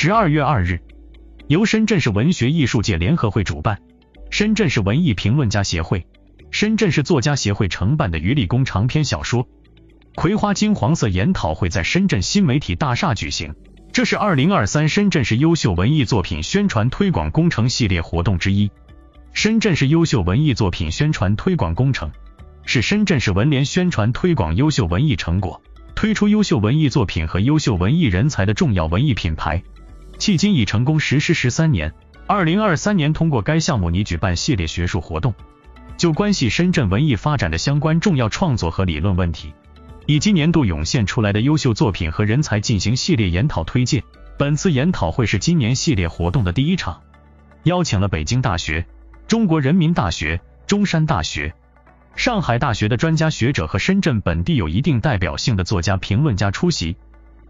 十二月二日，由深圳市文学艺术界联合会主办，深圳市文艺评论家协会、深圳市作家协会承办的余立功长篇小说《葵花金黄色》研讨会在深圳新媒体大厦举行。这是二零二三深圳市优秀文艺作品宣传推广工程系列活动之一。深圳市优秀文艺作品宣传推广工程是深圳市文联宣传推广优秀文艺成果、推出优秀文艺作品和优秀文艺人才的重要文艺品牌。迄今已成功实施十三年。二零二三年通过该项目拟举办系列学术活动，就关系深圳文艺发展的相关重要创作和理论问题，以及年度涌现出来的优秀作品和人才进行系列研讨推介。本次研讨会是今年系列活动的第一场，邀请了北京大学、中国人民大学、中山大学、上海大学的专家学者和深圳本地有一定代表性的作家评论家出席，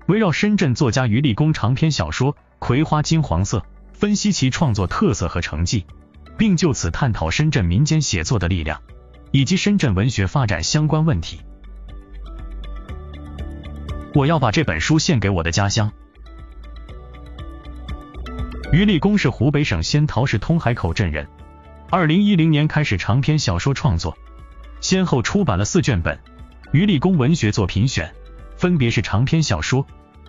围绕深圳作家余立功长篇小说。葵花金黄色，分析其创作特色和成绩，并就此探讨深圳民间写作的力量，以及深圳文学发展相关问题。我要把这本书献给我的家乡。余立功是湖北省仙桃市通海口镇人，二零一零年开始长篇小说创作，先后出版了四卷本《余立功文学作品选》，分别是长篇小说《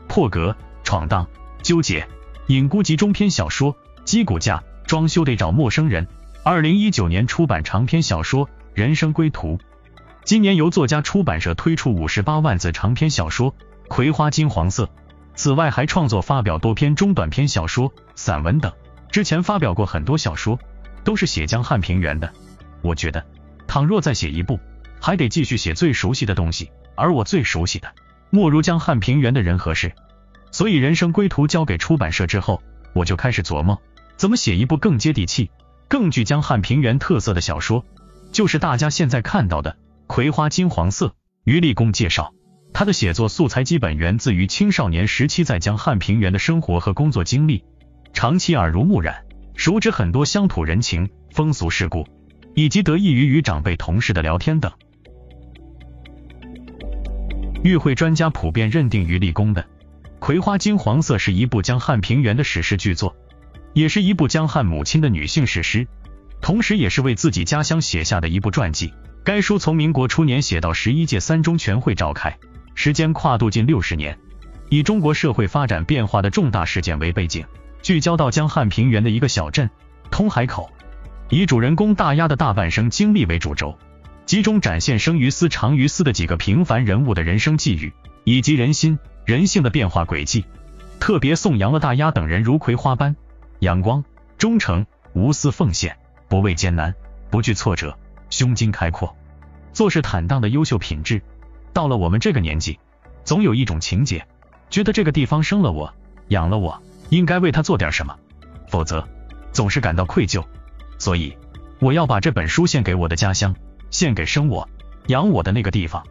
破格》《闯荡》《纠结》。隐孤集中篇小说《鸡骨架》，装修得找陌生人。二零一九年出版长篇小说《人生归途》，今年由作家出版社推出五十八万字长篇小说《葵花金黄色》。此外，还创作发表多篇中短篇小说、散文等。之前发表过很多小说，都是写江汉平原的。我觉得，倘若再写一部，还得继续写最熟悉的东西，而我最熟悉的，莫如江汉平原的人和事。所以，人生归途交给出版社之后，我就开始琢磨，怎么写一部更接地气、更具江汉平原特色的小说，就是大家现在看到的《葵花金黄色》。于立功介绍，他的写作素材基本源自于青少年时期在江汉平原的生活和工作经历，长期耳濡目染，熟知很多乡土人情、风俗世故，以及得益于与长辈同事的聊天等。与会专家普遍认定于立功的。《葵花金黄色》是一部江汉平原的史诗巨作，也是一部江汉母亲的女性史诗，同时也是为自己家乡写下的一部传记。该书从民国初年写到十一届三中全会召开，时间跨度近六十年，以中国社会发展变化的重大事件为背景，聚焦到江汉平原的一个小镇通海口，以主人公大丫的大半生经历为主轴，集中展现生于斯长于斯的几个平凡人物的人生际遇。以及人心。人性的变化轨迹，特别颂扬了大丫等人如葵花般阳光、忠诚、无私奉献、不畏艰难、不惧挫折、胸襟开阔、做事坦荡的优秀品质。到了我们这个年纪，总有一种情节，觉得这个地方生了我、养了我，应该为他做点什么，否则总是感到愧疚。所以，我要把这本书献给我的家乡，献给生我、养我的那个地方。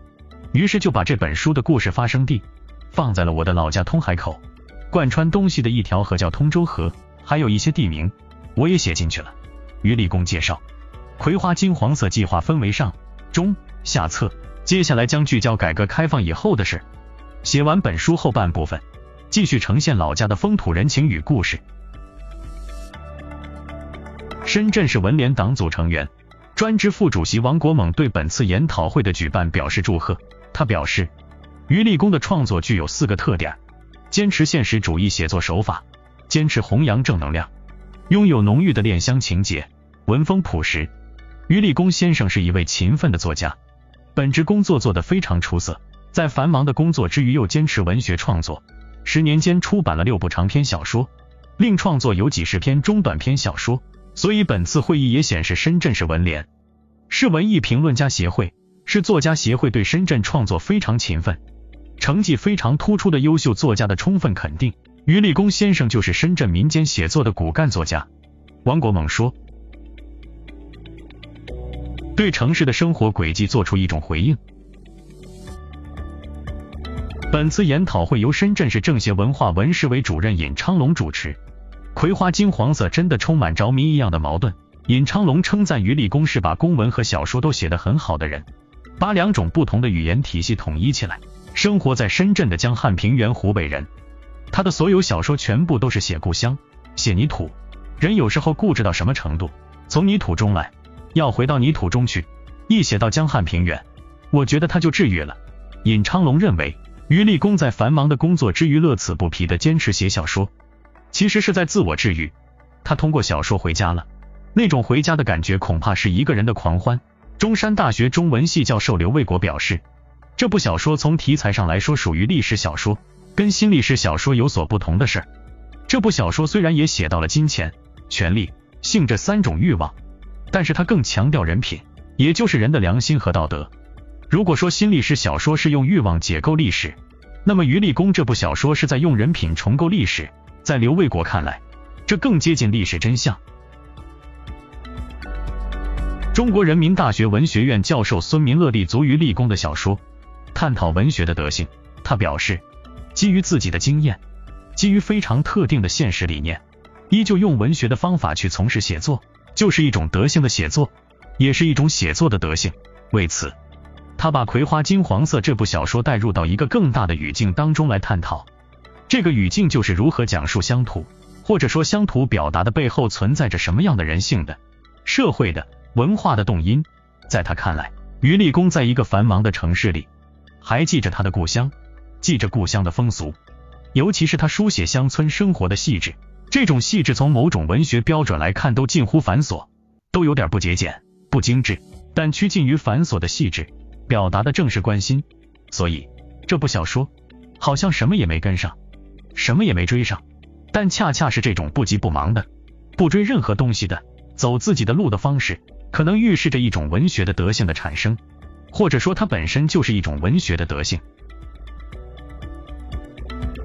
于是就把这本书的故事发生地。放在了我的老家通海口，贯穿东西的一条河叫通州河，还有一些地名我也写进去了。于立功介绍，《葵花金黄色》计划分为上、中、下册，接下来将聚焦改革开放以后的事。写完本书后半部分，继续呈现老家的风土人情与故事。深圳市文联党组成员、专职副主席王国猛对本次研讨会的举办表示祝贺。他表示。余立功的创作具有四个特点：坚持现实主义写作手法，坚持弘扬正能量，拥有浓郁的恋乡情节，文风朴实。余立功先生是一位勤奋的作家，本职工作做得非常出色，在繁忙的工作之余又坚持文学创作，十年间出版了六部长篇小说，另创作有几十篇中短篇小说。所以本次会议也显示，深圳市文联是文艺评论家协会，是作家协会对深圳创作非常勤奋。成绩非常突出的优秀作家的充分肯定。余立功先生就是深圳民间写作的骨干作家。王国猛说：“对城市的生活轨迹做出一种回应。”本次研讨会由深圳市政协文化文史委主任尹昌龙主持。葵花金黄色真的充满着迷一样的矛盾。尹昌龙称赞余立功是把公文和小说都写得很好的人，把两种不同的语言体系统一起来。生活在深圳的江汉平原湖北人，他的所有小说全部都是写故乡，写泥土。人有时候固执到什么程度？从泥土中来，要回到泥土中去。一写到江汉平原，我觉得他就治愈了。尹昌龙认为，余立功在繁忙的工作之余乐此不疲的坚持写小说，其实是在自我治愈。他通过小说回家了，那种回家的感觉恐怕是一个人的狂欢。中山大学中文系教授刘卫国表示，这部小说从题材上来说属于历史小说，跟新历史小说有所不同的是，这部小说虽然也写到了金钱、权力、性这三种欲望，但是它更强调人品。也就是人的良心和道德。如果说新历史小说是用欲望解构历史，那么余立功这部小说是在用人品重构历史。在刘卫国看来，这更接近历史真相。中国人民大学文学院教授孙明乐立足于立功的小说，探讨文学的德性。他表示，基于自己的经验，基于非常特定的现实理念，依旧用文学的方法去从事写作，就是一种德性的写作。也是一种写作的德性。为此，他把《葵花金黄色》这部小说带入到一个更大的语境当中来探讨。这个语境就是如何讲述乡土，或者说乡土表达的背后存在着什么样的人性的、社会的、文化的动因。在他看来，余立功在一个繁忙的城市里，还记着他的故乡，记着故乡的风俗，尤其是他书写乡村生活的细致。这种细致从某种文学标准来看都近乎繁琐，都有点不节俭。不精致，但趋近于繁琐的细致，表达的正是关心。所以这部小说好像什么也没跟上，什么也没追上，但恰恰是这种不急不忙的，不追任何东西的，走自己的路的方式，可能预示着一种文学的德性的产生，或者说它本身就是一种文学的德性。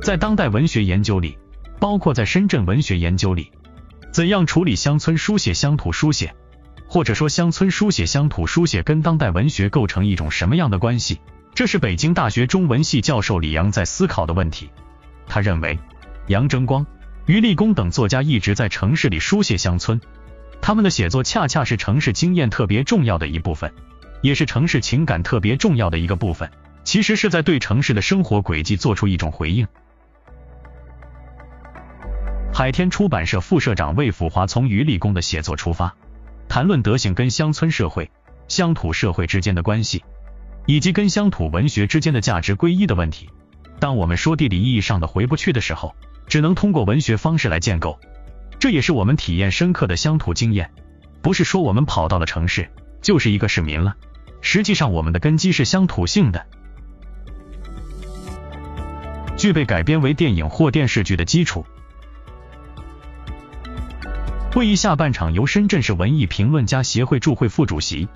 在当代文学研究里，包括在深圳文学研究里，怎样处理乡村书写、乡土书写？或者说，乡村书写、乡土书写跟当代文学构成一种什么样的关系？这是北京大学中文系教授李阳在思考的问题。他认为，杨争光、余立功等作家一直在城市里书写乡村，他们的写作恰恰是城市经验特别重要的一部分，也是城市情感特别重要的一个部分。其实是在对城市的生活轨迹做出一种回应。海天出版社副社长魏辅华从余立功的写作出发。谈论德行跟乡村社会、乡土社会之间的关系，以及跟乡土文学之间的价值归一的问题。当我们说地理意义上的回不去的时候，只能通过文学方式来建构。这也是我们体验深刻的乡土经验。不是说我们跑到了城市就是一个市民了，实际上我们的根基是乡土性的，具备改编为电影或电视剧的基础。会议下半场由深圳市文艺评论家协会驻会副主席、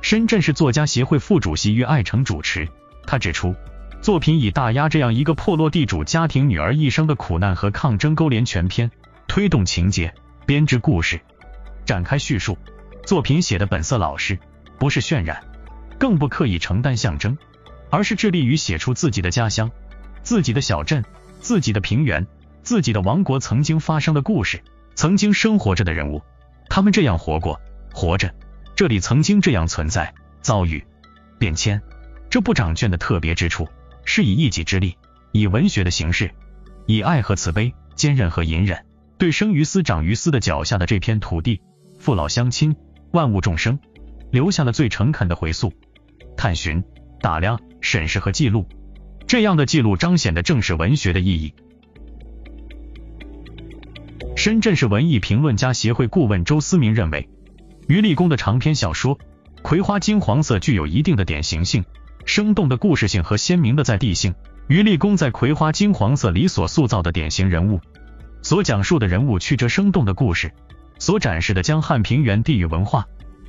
深圳市作家协会副主席于爱成主持。他指出，作品以大丫这样一个破落地主家庭女儿一生的苦难和抗争勾连全篇，推动情节，编织故事，展开叙述。作品写的本色老实，不是渲染，更不刻意承担象征，而是致力于写出自己的家乡、自己的小镇、自己的平原、自己的王国曾经发生的故事。曾经生活着的人物，他们这样活过，活着，这里曾经这样存在，遭遇变迁。这部长卷的特别之处，是以一己之力，以文学的形式，以爱和慈悲，坚韧和隐忍，对生于斯长于斯的脚下的这片土地，父老乡亲，万物众生，留下了最诚恳的回溯、探寻、打量、审视和记录。这样的记录彰显的正是文学的意义。深圳市文艺评论家协会顾问周思明认为，余立功的长篇小说《葵花金黄色》具有一定的典型性、生动的故事性和鲜明的在地性。余立功在《葵花金黄色》里所塑造的典型人物，所讲述的人物曲折生动的故事，所展示的江汉平原地域文化，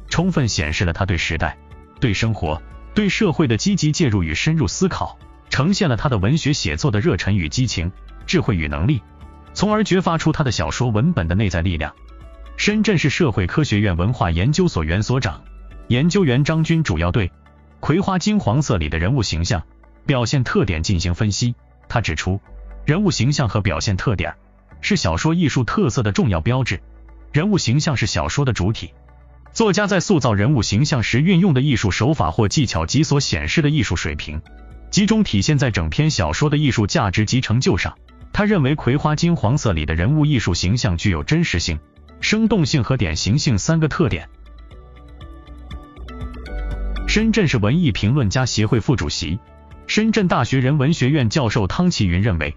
充分显示了他对时代、对生活、对社会的积极介入与深入思考，呈现了他的文学写作的热忱与激情、智慧与能力。从而掘发出他的小说文本的内在力量。深圳市社会科学院文化研究所原所长、研究员张军主要对《葵花金黄色》里的人物形象表现特点进行分析。他指出，人物形象和表现特点是小说艺术特色的重要标志。人物形象是小说的主体，作家在塑造人物形象时运用的艺术手法或技巧及所显示的艺术水平，集中体现在整篇小说的艺术价值及成就上。他认为《葵花金黄色》里的人物艺术形象具有真实性、生动性和典型性三个特点。深圳市文艺评论家协会副主席、深圳大学人文学院教授汤其云认为，《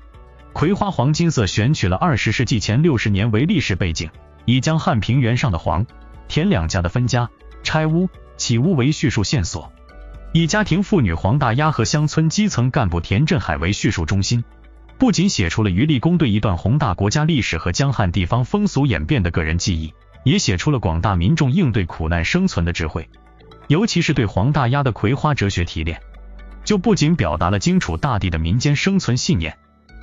葵花黄金色》选取了二十世纪前六十年为历史背景，以江汉平原上的黄、田两家的分家、拆屋、起屋为叙述线索，以家庭妇女黄大丫和乡村基层干部田振海为叙述中心，不仅写出了余立功对一段宏大国家历史和江汉地方风俗演变的个人记忆，也写出了广大民众应对苦难生存的智慧。尤其是对黄大丫的葵花哲学提炼，就不仅表达了荆楚大地的民间生存信念，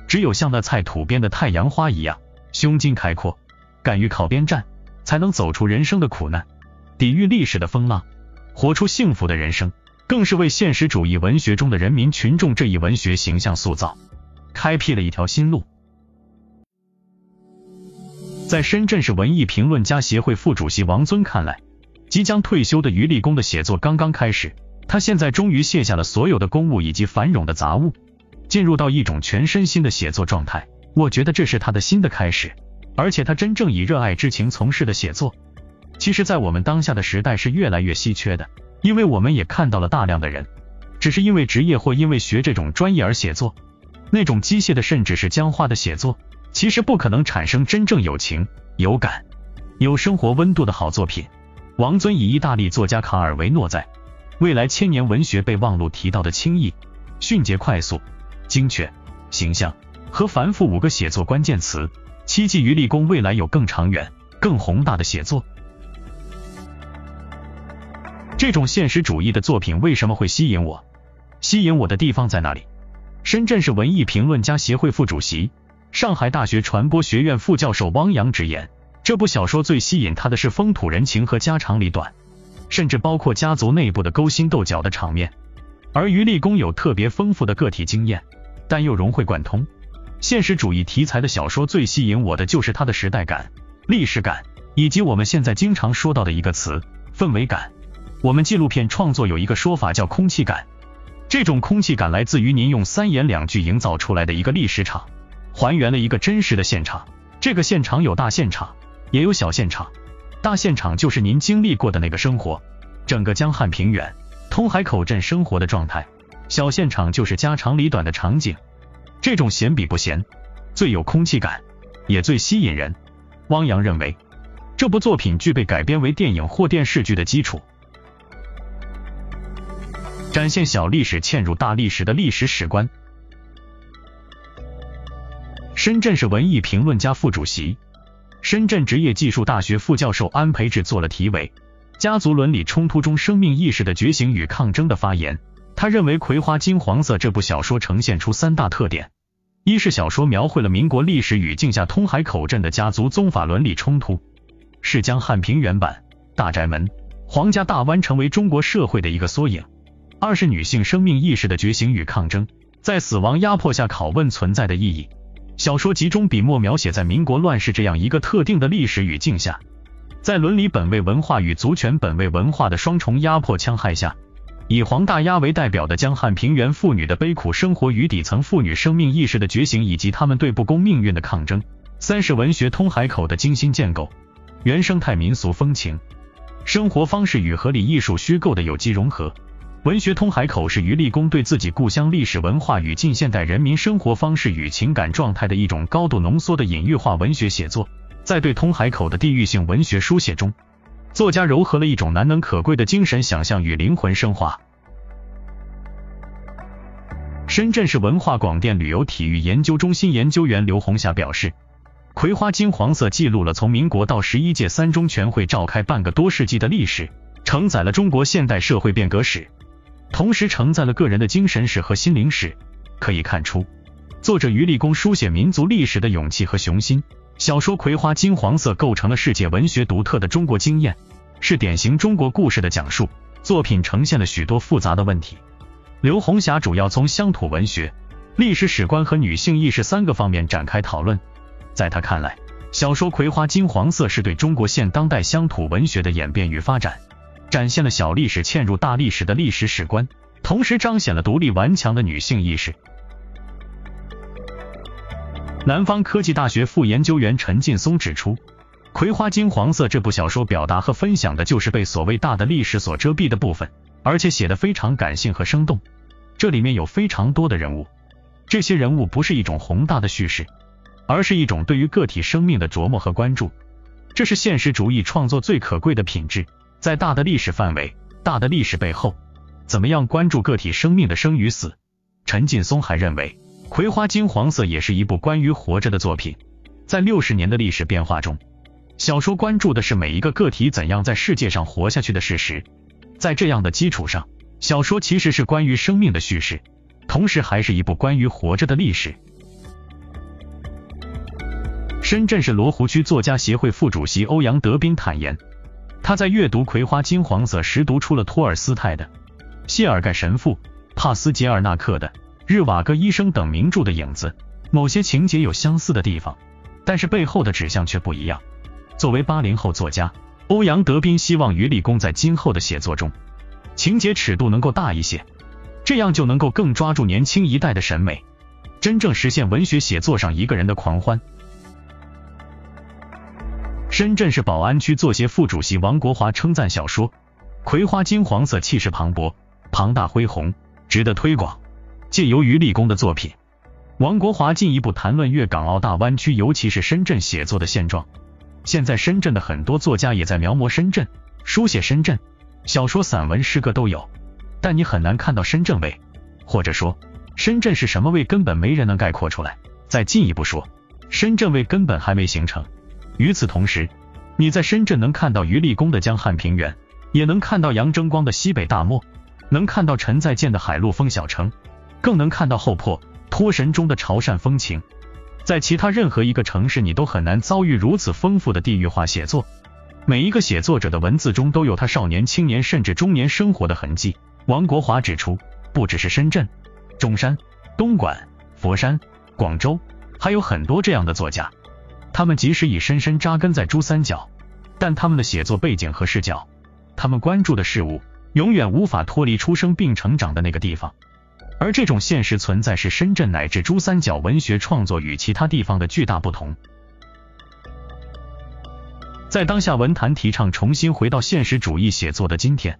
只有像那菜土边的太阳花一样，胸襟开阔，敢于靠边站，才能走出人生的苦难，抵御历史的风浪，活出幸福的人生，更是为现实主义文学中的人民群众这一文学形象塑造，开辟了一条新路。在深圳市文艺评论家协会副主席王尊看来。即将退休的余立功的写作刚刚开始，他现在终于卸下了所有的公务以及繁冗的杂物，进入到一种全身心的写作状态。我觉得这是他的新的开始，而且他真正以热爱之情从事的写作，其实，在我们当下的时代是越来越稀缺的，因为我们也看到了大量的人，只是因为职业或因为学这种专业而写作，那种机械的甚至是僵化的写作，其实不可能产生真正有情、有感、有生活温度的好作品。王尊以意大利作家卡尔维诺在《未来千年文学备忘录》提到的轻易、迅捷、快速、精确、形象和繁复五个写作关键词，期冀于立功未来有更长远、更宏大的写作。这种现实主义的作品为什么会吸引我？吸引我的地方在哪里？深圳市文艺评论家协会副主席、上海大学传播学院副教授汪洋直言。这部小说最吸引他的是风土人情和家长里短，甚至包括家族内部的勾心斗角的场面。而余立功有特别丰富的个体经验，但又融会贯通。现实主义题材的小说最吸引我的就是它的时代感、历史感，以及我们现在经常说到的一个词——氛围感。我们纪录片创作有一个说法叫空气感，这种空气感来自于您用三言两句营造出来的一个历史场，还原了一个真实的现场。这个现场有大现场。也有小现场，大现场就是您经历过的那个生活，整个江汉平原、通海口镇生活的状态；小现场就是家长里短的场景。这种闲比不闲，最有空气感，也最吸引人。汪洋认为，这部作品具备改编为电影或电视剧的基础，展现小历史嵌入大历史的历史史观。深圳市文艺评论家副主席。深圳职业技术大学副教授安培志做了题为《家族伦理冲突中生命意识的觉醒与抗争》的发言。他认为《葵花金黄色》这部小说呈现出三大特点：一是小说描绘了民国历史语境下通海口镇的家族宗法伦理冲突，是将汉平原版。大宅门、皇家大湾成为中国社会的一个缩影；二是女性生命意识的觉醒与抗争，在死亡压迫下拷问存在的意义。小说集中笔墨描写在民国乱世这样一个特定的历史语境下，在伦理本位文化与族权本位文化的双重压迫戕害下，以黄大丫为代表的江汉平原妇女的悲苦生活与底层妇女生命意识的觉醒，以及他们对不公命运的抗争。三是文学通海口的精心建构，原生态民俗风情、生活方式与合理艺术虚构的有机融合。文学通海口是余立功对自己故乡历史文化与近现代人民生活方式与情感状态的一种高度浓缩的隐喻化文学写作。在对通海口的地域性文学书写中，作家糅合了一种难能可贵的精神想象与灵魂升华。深圳市文化广电旅游体育研究中心研究员刘红霞表示，《葵花金黄色》记录了从民国到十一届三中全会召开半个多世纪的历史，承载了中国现代社会变革史。同时承载了个人的精神史和心灵史，可以看出作者余立功书写民族历史的勇气和雄心。小说《葵花金黄色》构成了世界文学独特的中国经验，是典型中国故事的讲述。作品呈现了许多复杂的问题。刘红霞主要从乡土文学、历史史观和女性意识三个方面展开讨论。在他看来，小说《葵花金黄色》是对中国现当代乡土文学的演变与发展。展现了小历史嵌入大历史的历史史观，同时彰显了独立顽强的女性意识。南方科技大学副研究员陈劲松指出，《葵花金黄色》这部小说表达和分享的就是被所谓大的历史所遮蔽的部分，而且写得非常感性和生动。这里面有非常多的人物，这些人物不是一种宏大的叙事，而是一种对于个体生命的琢磨和关注。这是现实主义创作最可贵的品质。在大的历史范围、大的历史背后，怎么样关注个体生命的生与死？陈劲松还认为。《葵花金黄色》也是一部关于活着的作品，在六十年的历史变化中，小说关注的是每一个个体怎样在世界上活下去的事实。在这样的基础上，小说其实是关于生命的叙事，同时还是一部关于活着的历史。深圳市罗湖区作家协会副主席欧阳德斌坦言，他在阅读《葵花金黄色》时，读出了托尔斯泰的《谢尔盖神父》、帕斯捷尔纳克的。日瓦戈医生等名著的影子，某些情节有相似的地方，但是背后的指向却不一样。作为八零后作家，欧阳德斌希望于立功在今后的写作中，情节尺度能够大一些，这样就能够更抓住年轻一代的审美，真正实现文学写作上一个人的狂欢。深圳市宝安区作协副主席王国华称赞小说《葵花金黄色》气势磅礴、庞大恢宏，值得推广。借由于立功的作品，王国华进一步谈论粤港澳大湾区，尤其是深圳写作的现状。现在深圳的很多作家也在描摹深圳，书写深圳，小说、散文、诗歌都有，但你很难看到深圳味，或者说深圳是什么味，根本没人能概括出来。再进一步说，深圳味根本还没形成。与此同时，你在深圳能看到余立功的江汉平原，也能看到杨争光的西北大漠，能看到陈再建的海陆丰小城。更能看到后破托神中的潮汕风情，在其他任何一个城市，你都很难遭遇如此丰富的地域化写作。每一个写作者的文字中都有他少年、青年甚至中年生活的痕迹。王国华指出，不只是深圳、中山、东莞、佛山、广州，还有很多这样的作家。他们即使已深深扎根在珠三角，但他们的写作背景和视角，他们关注的事物，永远无法脱离出生并成长的那个地方。而这种现实存在是深圳乃至珠三角文学创作与其他地方的巨大不同。在当下文坛提倡重新回到现实主义写作的今天，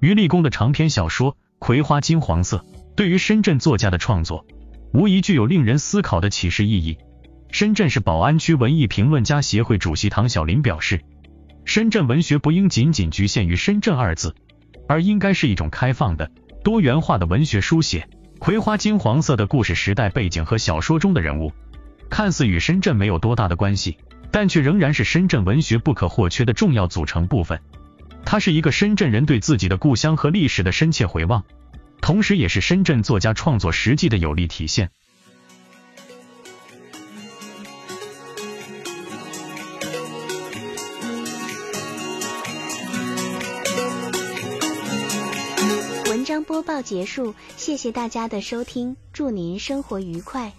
余立功的长篇小说《葵花金黄色》对于深圳作家的创作，无疑具有令人思考的启示意义。深圳市宝安区文艺评论家协会主席唐小林表示，深圳文学不应仅仅局限于深圳二字，而应该是一种开放的。多元化的文学书写，葵花金黄色的故事时代背景和小说中的人物，看似与深圳没有多大的关系，但却仍然是深圳文学不可或缺的重要组成部分。它是一个深圳人对自己的故乡和历史的深切回望，同时也是深圳作家创作实际的有力体现。播报结束，谢谢大家的收听，祝您生活愉快。